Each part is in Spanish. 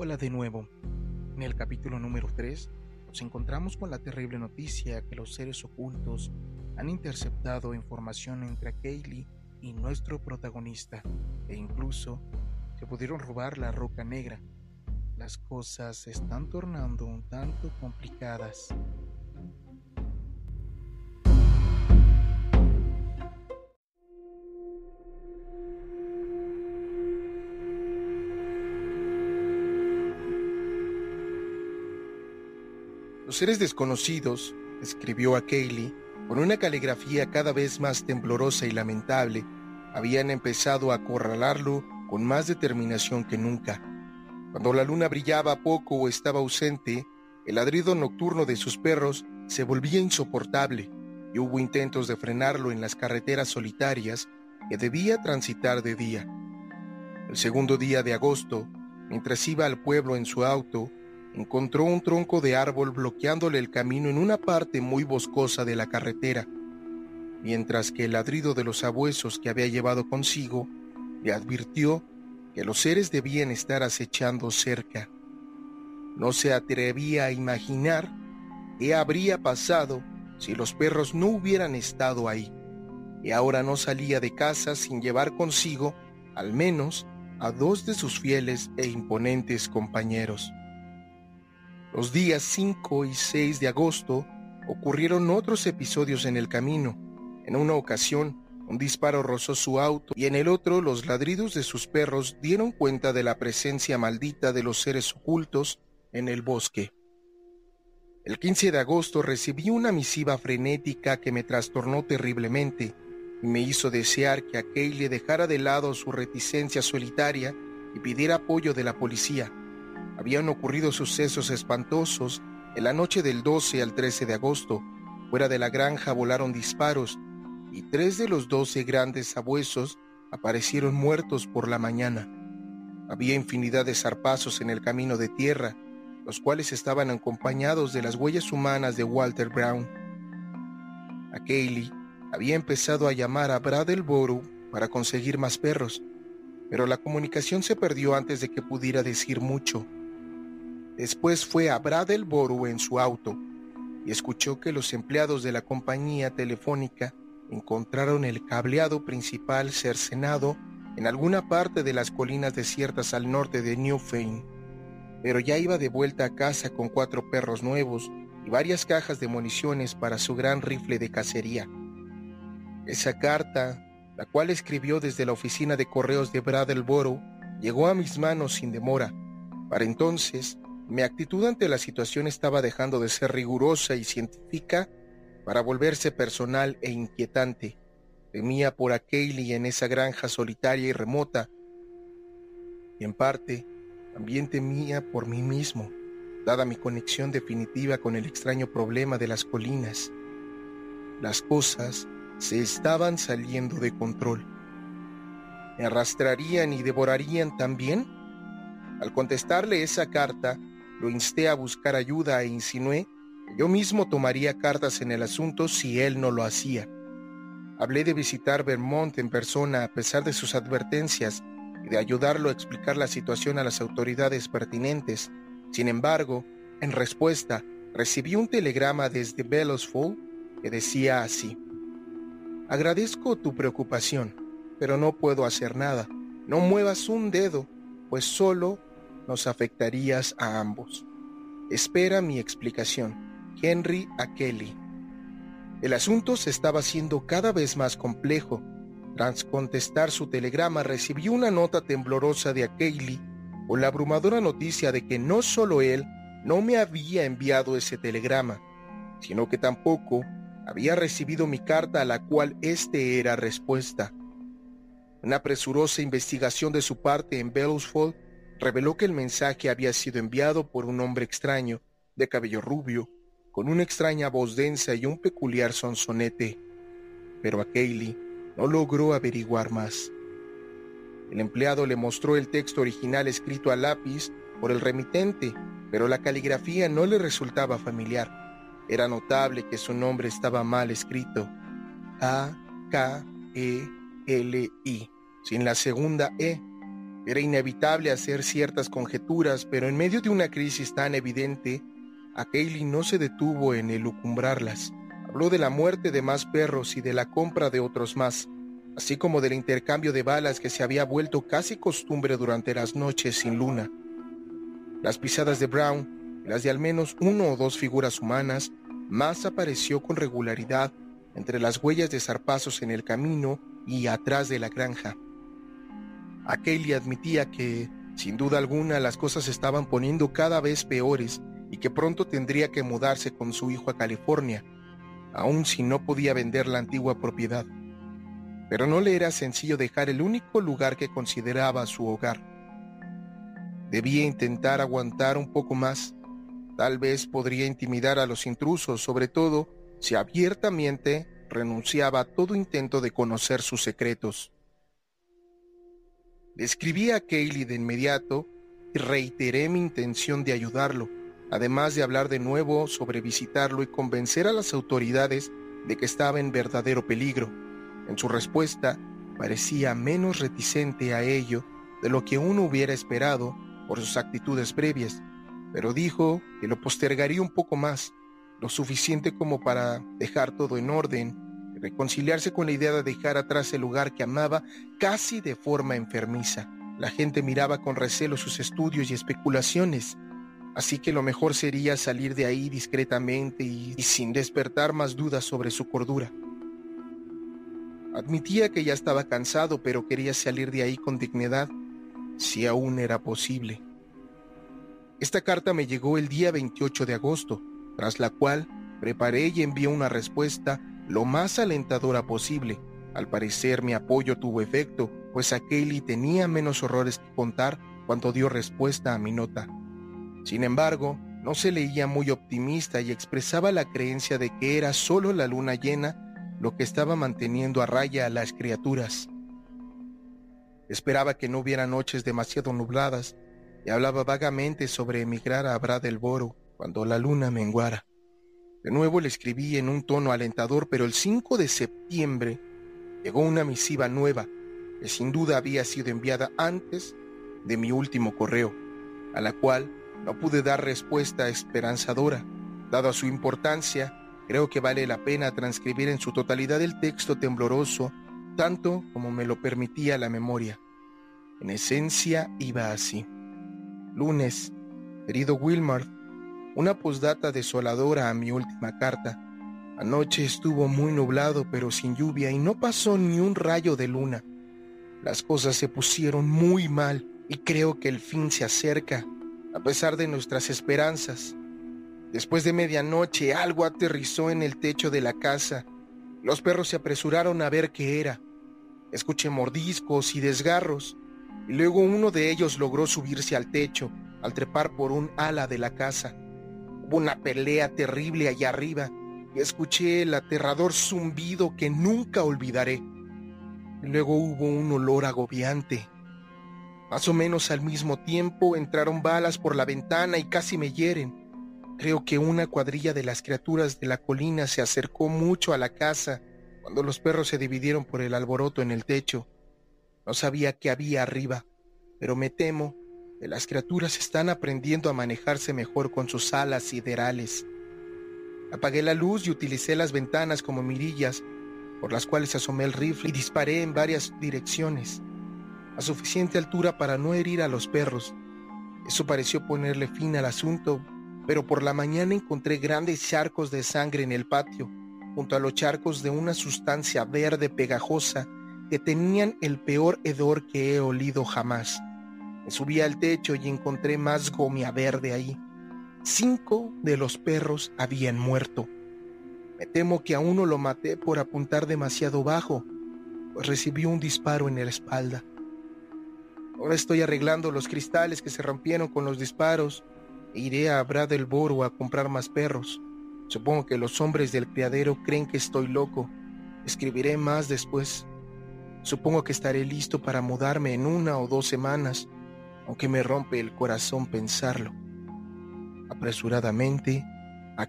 Hola de nuevo. En el capítulo número 3 nos encontramos con la terrible noticia que los seres ocultos han interceptado información entre Kaylee y nuestro protagonista e incluso se pudieron robar la roca negra. Las cosas se están tornando un tanto complicadas. Los seres desconocidos, escribió a Kaylee, con una caligrafía cada vez más temblorosa y lamentable, habían empezado a acorralarlo con más determinación que nunca. Cuando la luna brillaba poco o estaba ausente, el ladrido nocturno de sus perros se volvía insoportable y hubo intentos de frenarlo en las carreteras solitarias que debía transitar de día. El segundo día de agosto, mientras iba al pueblo en su auto, encontró un tronco de árbol bloqueándole el camino en una parte muy boscosa de la carretera, mientras que el ladrido de los sabuesos que había llevado consigo le advirtió que los seres debían estar acechando cerca. No se atrevía a imaginar qué habría pasado si los perros no hubieran estado ahí, y ahora no salía de casa sin llevar consigo al menos a dos de sus fieles e imponentes compañeros. Los días 5 y 6 de agosto ocurrieron otros episodios en el camino. En una ocasión, un disparo rozó su auto y en el otro los ladridos de sus perros dieron cuenta de la presencia maldita de los seres ocultos en el bosque. El 15 de agosto recibí una misiva frenética que me trastornó terriblemente y me hizo desear que le dejara de lado su reticencia solitaria y pidiera apoyo de la policía habían ocurrido sucesos espantosos en la noche del 12 al 13 de agosto. Fuera de la granja volaron disparos y tres de los doce grandes sabuesos aparecieron muertos por la mañana. Había infinidad de zarpazos en el camino de tierra, los cuales estaban acompañados de las huellas humanas de Walter Brown. A Kaylee había empezado a llamar a Bradleboro para conseguir más perros, pero la comunicación se perdió antes de que pudiera decir mucho. Después fue a Bradleboro en su auto y escuchó que los empleados de la compañía telefónica encontraron el cableado principal cercenado en alguna parte de las colinas desiertas al norte de Newfane. Pero ya iba de vuelta a casa con cuatro perros nuevos y varias cajas de municiones para su gran rifle de cacería. Esa carta, la cual escribió desde la oficina de correos de Bradleboro, llegó a mis manos sin demora. Para entonces, mi actitud ante la situación estaba dejando de ser rigurosa y científica para volverse personal e inquietante. Temía por a en esa granja solitaria y remota. Y en parte, también temía por mí mismo, dada mi conexión definitiva con el extraño problema de las colinas. Las cosas se estaban saliendo de control. ¿Me arrastrarían y devorarían también? Al contestarle esa carta, lo insté a buscar ayuda e insinué que yo mismo tomaría cartas en el asunto si él no lo hacía. Hablé de visitar Vermont en persona a pesar de sus advertencias y de ayudarlo a explicar la situación a las autoridades pertinentes. Sin embargo, en respuesta, recibí un telegrama desde Bellosfall que decía así. Agradezco tu preocupación, pero no puedo hacer nada. No muevas un dedo, pues solo nos afectarías a ambos. Espera mi explicación. Henry a Kelly. El asunto se estaba haciendo cada vez más complejo. Tras contestar su telegrama, recibió una nota temblorosa de Kelly con la abrumadora noticia de que no solo él no me había enviado ese telegrama, sino que tampoco había recibido mi carta a la cual éste era respuesta. Una presurosa investigación de su parte en Bellsford reveló que el mensaje había sido enviado por un hombre extraño, de cabello rubio, con una extraña voz densa y un peculiar sonsonete. Pero a Kaylee no logró averiguar más. El empleado le mostró el texto original escrito a lápiz por el remitente, pero la caligrafía no le resultaba familiar. Era notable que su nombre estaba mal escrito. A-K-E-L-I, sin la segunda E Era inevitable hacer ciertas conjeturas, pero en medio de una crisis tan evidente, a Kaylee no se detuvo en elucumbrarlas. Habló de la muerte de más perros y de la compra de otros más, así como del intercambio de balas que se había vuelto casi costumbre durante las noches sin luna. Las pisadas de Brown y las de al menos uno o dos figuras humanas más apareció con regularidad entre las huellas de zarpazos en el camino y atrás de la granja. A admitía que, sin duda alguna, las cosas estaban poniendo cada vez peores y que pronto tendría que mudarse con su hijo a California, aun si no podía vender la antigua propiedad. Pero no le era sencillo dejar el único lugar que consideraba su hogar. Debía intentar aguantar un poco más. Tal vez podría intimidar a los intrusos, sobre todo si abiertamente renunciaba a todo intento de conocer sus secretos. Escribí a Kaylee de inmediato y reiteré mi intención de ayudarlo, además de hablar de nuevo sobre visitarlo y convencer a las autoridades de que estaba en verdadero peligro. En su respuesta, parecía menos reticente a ello de lo que uno hubiera esperado por sus actitudes previas, pero dijo que lo postergaría un poco más, lo suficiente como para dejar todo en orden reconciliarse con la idea de dejar atrás el lugar que amaba casi de forma enfermiza. La gente miraba con recelo sus estudios y especulaciones, así que lo mejor sería salir de ahí discretamente y, sin despertar más dudas sobre su cordura. Admitía que ya estaba cansado, pero quería salir de ahí con dignidad, si aún era posible. Esta carta me llegó el día 28 de agosto, tras la cual preparé y envié una respuesta lo más alentadora posible. Al parecer mi apoyo tuvo efecto, pues a tenía menos horrores que contar cuando dio respuesta a mi nota. Sin embargo, no se leía muy optimista y expresaba la creencia de que era solo la luna llena lo que estaba manteniendo a raya a las criaturas. Esperaba que no hubiera noches demasiado nubladas y hablaba vagamente sobre emigrar a Bradelboro cuando la luna menguara. De nuevo le escribí en un tono alentador, pero el 5 de septiembre llegó una misiva nueva que sin duda había sido enviada antes de mi último correo, a la cual no pude dar respuesta esperanzadora. Dado su importancia, creo que vale la pena transcribir en su totalidad el texto tembloroso, tanto como me lo permitía la memoria. En esencia iba así. Lunes, querido Wilmar, una postdata desoladora a mi última carta. Anoche estuvo muy nublado pero sin lluvia y no pasó ni un rayo de luna. Las cosas se pusieron muy mal y creo que el fin se acerca a pesar de nuestras esperanzas. Después de medianoche algo aterrizó en el techo de la casa. Los perros se apresuraron a ver qué era. Escuché mordiscos y desgarros, y luego uno de ellos logró subirse al techo al trepar por un ala de la casa. Hubo una pelea terrible allá arriba y escuché el aterrador zumbido que nunca olvidaré. Luego hubo un olor agobiante más o menos al mismo tiempo entraron balas por la ventana y casi me hieren. Creo que una cuadrilla de las criaturas de la colina se acercó mucho a la casa cuando los perros se dividieron por el alboroto en el techo. No sabía qué había arriba, pero me temo las criaturas están aprendiendo a manejarse mejor con sus alas siderales. Apagué la luz y utilicé las ventanas como mirillas por las cuales asomé el rifle y disparé en varias direcciones a suficiente altura para no herir a los perros. Eso pareció ponerle fin al asunto, pero por la mañana encontré grandes charcos de sangre en el patio, junto a los charcos de una sustancia verde pegajosa que tenían el peor hedor que he olido jamás. Me subí al techo y encontré más gomia verde ahí. Cinco de los perros habían muerto. Me temo que a uno lo maté por apuntar demasiado bajo, pues recibió un disparo en la espalda. Ahora estoy arreglando los cristales que se rompieron con los disparos e iré a Bradelboro a comprar más perros. Supongo que los hombres del criadero creen que estoy loco. Escribiré más después. Supongo que estaré listo para mudarme en una o dos semanas, aunque me rompe el corazón pensarlo. Apresuradamente, a.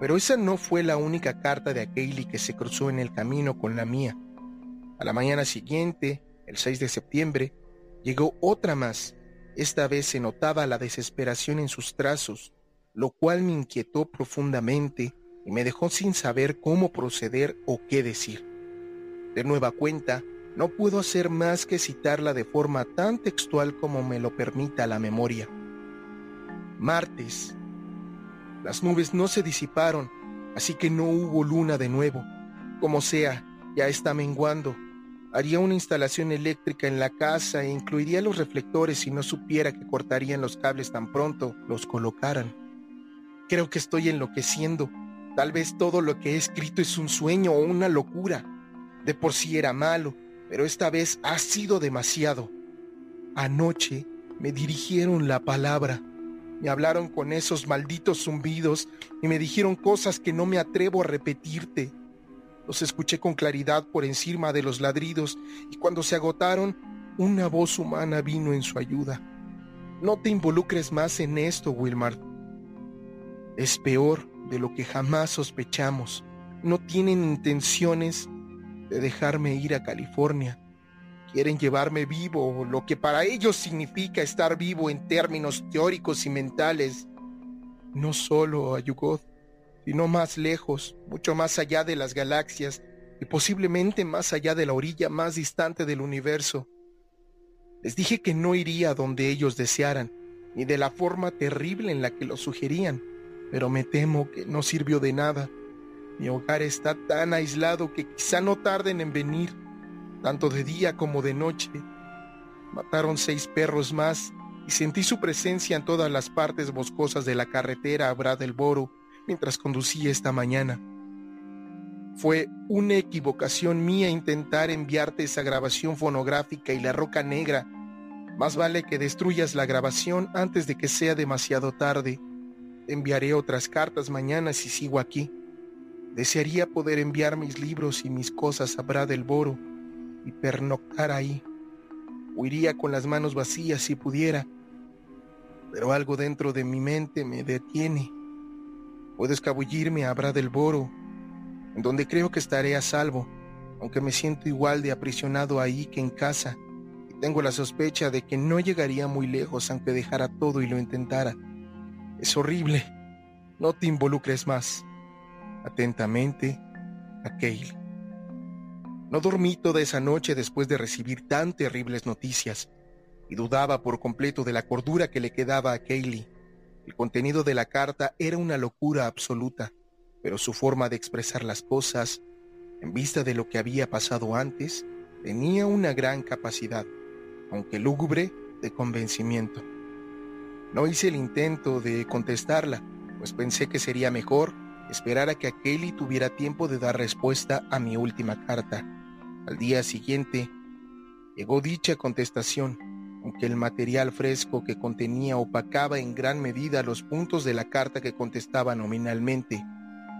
Pero esa no fue la única carta de Kaylee que se cruzó en el camino con la mía. A la mañana siguiente, El 6 de septiembre llegó otra más. Esta vez se notaba la desesperación en sus trazos, lo cual me inquietó profundamente y me dejó sin saber cómo proceder o qué decir. De nueva cuenta, no puedo hacer más que citarla de forma tan textual como me lo permita la memoria. Martes. Las nubes no se disiparon, así que no hubo luna de nuevo. Como sea, ya está menguando. Haría una instalación eléctrica en la casa e incluiría los reflectores si no supiera que cortarían los cables tan pronto los colocaran. Creo que estoy enloqueciendo. Tal vez todo lo que he escrito es un sueño o una locura. De por sí era malo, pero esta vez ha sido demasiado. Anoche me dirigieron la palabra, me hablaron con esos malditos zumbidos y me dijeron cosas que no me atrevo a repetirte. Los escuché con claridad por encima de los ladridos y cuando se agotaron, una voz humana vino en su ayuda. No te involucres más en esto, Wilmar. Es peor de lo que jamás sospechamos. No tienen intenciones de dejarme ir a California. Quieren llevarme vivo, lo que para ellos significa estar vivo en términos teóricos y mentales. No solo a Yugoth, sino más lejos, mucho más allá de las galaxias y posiblemente más allá de la orilla más distante del universo. Les dije que no iría donde ellos desearan, ni de la forma terrible en la que lo sugerían, pero me temo que no sirvió de nada. Mi hogar está tan aislado que quizá no tarden en venir, tanto de día como de noche. Mataron seis perros más y sentí su presencia en todas las partes boscosas de la carretera a Bradleboro mientras conducía esta mañana. Fue una equivocación mía intentar enviarte esa grabación fonográfica y la roca negra. Más vale que destruyas la grabación antes de que sea demasiado tarde. enviaré otras cartas mañana si sigo aquí. Desearía poder enviar mis libros y mis cosas a Bradleboro y pernoctar ahí. Huiría con las manos vacías si pudiera, pero algo dentro de mi mente me detiene. Puedo escabullirme a Bradleboro, en donde creo que estaré a salvo, aunque me siento igual de aprisionado ahí que en casa, y tengo la sospecha de que no llegaría muy lejos aunque dejara todo y lo intentara. Es horrible. No te involucres más. Atentamente, a Kaylee. No dormí toda esa noche después de recibir tan terribles noticias y dudaba por completo de la cordura que le quedaba a Kaylee. El contenido de la carta era una locura absoluta, pero su forma de expresar las cosas, en vista de lo que había pasado antes, tenía una gran capacidad, aunque lúgubre, de convencimiento. No hice el intento de contestarla, pues pensé que sería mejor esperar a que Kelly tuviera tiempo de dar respuesta a mi última carta. Al día siguiente, llegó dicha contestación, aunque el material fresco que contenía opacaba en gran medida los puntos de la carta que contestaba nominalmente.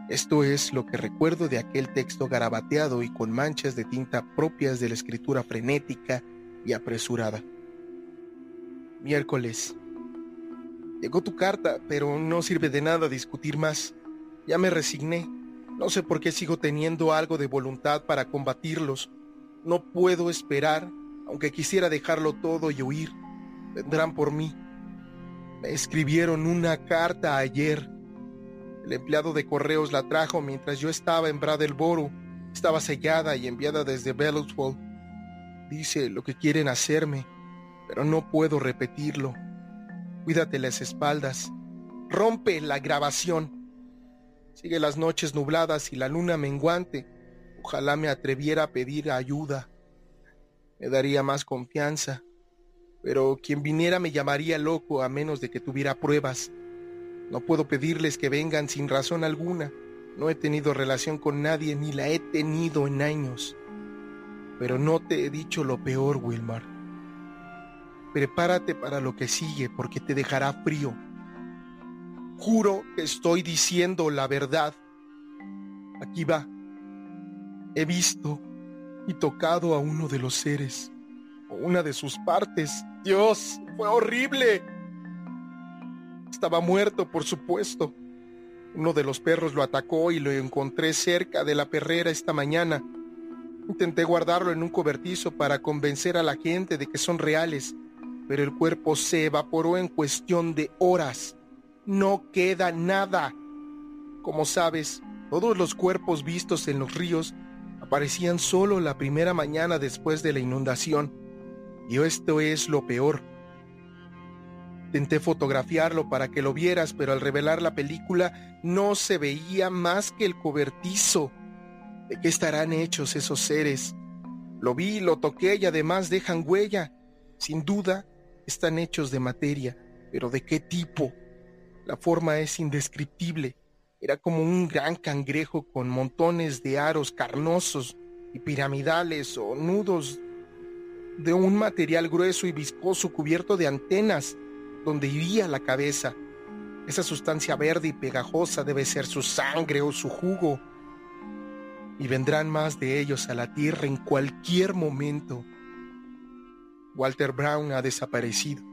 Esto es lo que recuerdo de aquel texto garabateado y con manchas de tinta propias de la escritura frenética y apresurada. Miércoles. Llegó tu carta, pero no sirve de nada discutir más. Ya me resigné. No sé por qué sigo teniendo algo de voluntad para combatirlos. No puedo esperar, aunque quisiera dejarlo todo y huir. Vendrán por mí. Me escribieron una carta ayer. El empleado de correos la trajo mientras yo estaba en Bradleboro. Estaba sellada y enviada desde Bellows Dice lo que quieren hacerme, pero no puedo repetirlo. Cuídate las espaldas. Rompe la grabación. Sigue las noches nubladas y la luna menguante. Ojalá me atreviera a pedir ayuda. Me daría más confianza. Pero quien viniera me llamaría loco a menos de que tuviera pruebas. No puedo pedirles que vengan sin razón alguna. No he tenido relación con nadie ni la he tenido en años. Pero no te he dicho lo peor, Wilmar. Prepárate para lo que sigue porque te dejará frío. Juro que estoy diciendo la verdad. Aquí va. He visto y tocado a uno de los seres, o una de sus partes. Dios, fue horrible. Estaba muerto, por supuesto. Uno de los perros lo atacó y lo encontré cerca de la perrera esta mañana. Intenté guardarlo en un cobertizo para convencer a la gente de que son reales, pero el cuerpo se evaporó en cuestión de horas. No queda nada. Como sabes, todos los cuerpos vistos en los ríos aparecían solo la primera mañana después de la inundación. Y esto es lo peor. Intenté fotografiarlo para que lo vieras, pero al revelar la película no se veía más que el cobertizo. ¿De qué estarán hechos esos seres? Lo vi, lo toqué y además dejan huella. Sin duda, están hechos de materia, pero ¿de qué tipo? La forma es indescriptible. Era como un gran cangrejo con montones de aros carnosos y piramidales o nudos de un material grueso y viscoso cubierto de antenas donde iría la cabeza. Esa sustancia verde y pegajosa debe ser su sangre o su jugo. Y vendrán más de ellos a la tierra en cualquier momento. Walter Brown ha desaparecido.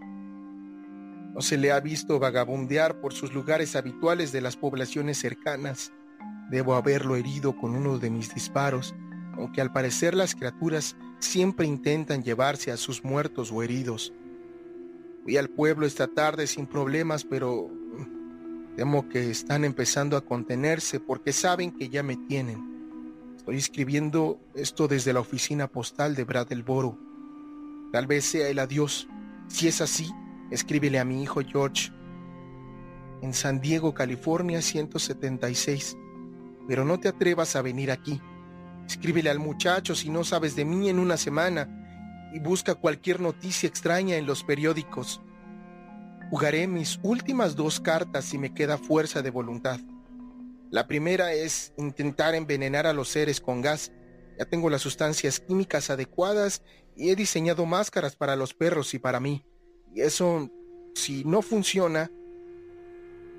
No se le ha visto vagabundear por sus lugares habituales de las poblaciones cercanas. Debo haberlo herido con uno de mis disparos, aunque al parecer las criaturas siempre intentan llevarse a sus muertos o heridos. Fui al pueblo esta tarde sin problemas, pero temo que están empezando a contenerse porque saben que ya me tienen. Estoy escribiendo esto desde la oficina postal de Brattleboro. Tal vez sea el adiós. Si es así, escríbele a mi hijo George en San Diego, California 176. Pero no te atrevas a venir aquí. Escríbele al muchacho si no sabes de mí en una semana y busca cualquier noticia extraña en los periódicos. Jugaré mis últimas dos cartas si me queda fuerza de voluntad. La primera es intentar envenenar a los seres con gas. Ya tengo las sustancias químicas adecuadas y he diseñado máscaras para los perros y para mí. Y eso, si no funciona,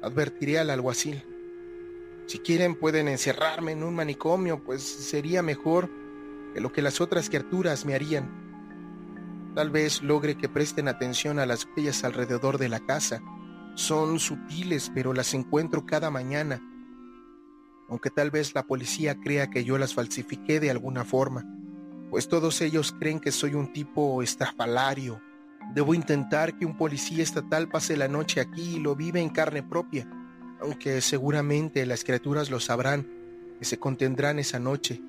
advertiré al alguacil. Si quieren pueden encerrarme en un manicomio, pues sería mejor que lo que las otras criaturas me harían. Tal vez logre que presten atención a las huellas alrededor de la casa. Son sutiles, pero las encuentro cada mañana. Aunque tal vez la policía crea que yo las falsifiqué de alguna forma pues todos ellos creen que soy un tipo estrafalario. Debo intentar que un policía estatal pase la noche aquí y lo vive en carne propia, aunque seguramente las criaturas lo sabrán, que se contendrán esa noche.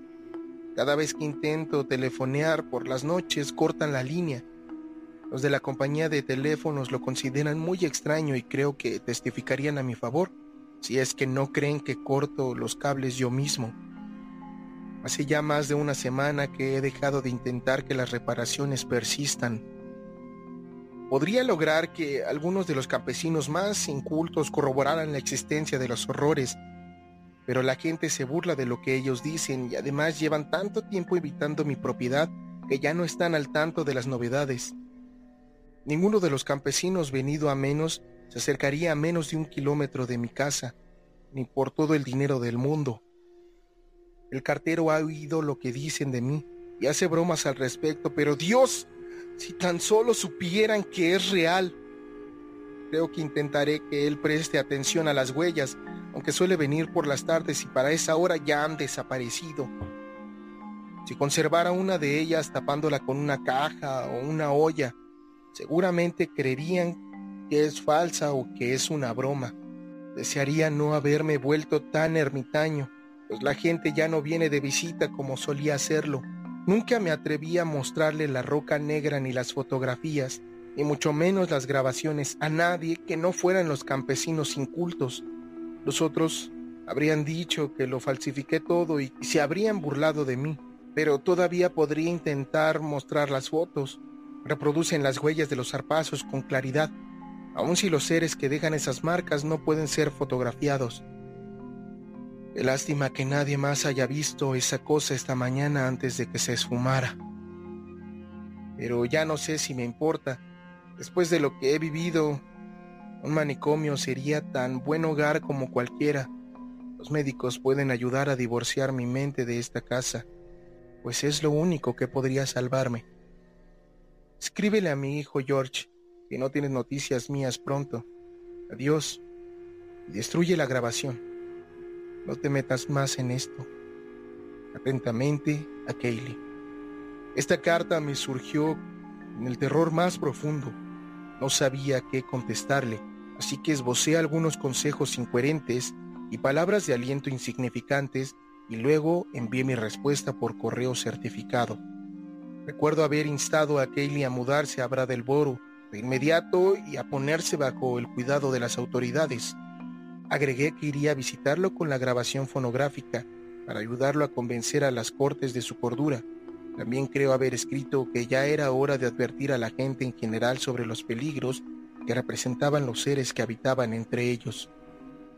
Cada vez que intento telefonear por las noches cortan la línea. Los de la compañía de teléfonos lo consideran muy extraño y creo que testificarían a mi favor, si es que no creen que corto los cables yo mismo. Hace ya más de una semana que he dejado de intentar que las reparaciones persistan. Podría lograr que algunos de los campesinos más incultos corroboraran la existencia de los horrores, pero la gente se burla de lo que ellos dicen y además llevan tanto tiempo evitando mi propiedad que ya no están al tanto de las novedades. Ninguno de los campesinos venido a menos se acercaría a menos de un kilómetro de mi casa, ni por todo el dinero del mundo. El cartero ha oído lo que dicen de mí y hace bromas al respecto, pero Dios, si tan solo supieran que es real. Creo que intentaré que él preste atención a las huellas, aunque suele venir por las tardes y para esa hora ya han desaparecido. Si conservara una de ellas tapándola con una caja o una olla, seguramente creerían que es falsa o que es una broma. Desearía no haberme vuelto tan ermitaño pues la gente ya no viene de visita como solía hacerlo. Nunca me atreví a mostrarle la roca negra ni las fotografías, ni mucho menos las grabaciones a nadie que no fueran los campesinos incultos. Los otros habrían dicho que lo falsifiqué todo y se habrían burlado de mí, pero todavía podría intentar mostrar las fotos. Reproducen las huellas de los zarpazos con claridad, aun si los seres que dejan esas marcas no pueden ser fotografiados. Lástima que nadie más haya visto esa cosa esta mañana antes de que se esfumara. Pero ya no sé si me importa. Después de lo que he vivido, un manicomio sería tan buen hogar como cualquiera. Los médicos pueden ayudar a divorciar mi mente de esta casa, pues es lo único que podría salvarme. Escríbele a mi hijo George, que no tienes noticias mías pronto. Adiós. Y destruye la grabación. No te metas más en esto. Atentamente, a Kaylee. Esta carta me surgió en el terror más profundo. No sabía qué contestarle, así que esbocé algunos consejos incoherentes y palabras de aliento insignificantes y luego envié mi respuesta por correo certificado. Recuerdo haber instado a Kaylee a mudarse a Bradleboro de inmediato y a ponerse bajo el cuidado de las autoridades. Agregué que iría a visitarlo con la grabación fonográfica para ayudarlo a convencer a las cortes de su cordura. También creo haber escrito que ya era hora de advertir a la gente en general sobre los peligros que representaban los seres que habitaban entre ellos.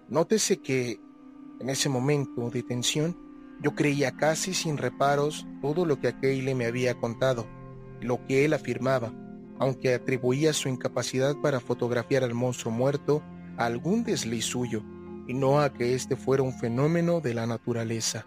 Nótese que, en ese momento de tensión, yo creía casi sin reparos todo lo que Aquile me había contado, lo que él afirmaba, aunque atribuía su incapacidad para fotografiar al monstruo muerto algún desliz suyo, y no a que éste fuera un fenómeno de la naturaleza.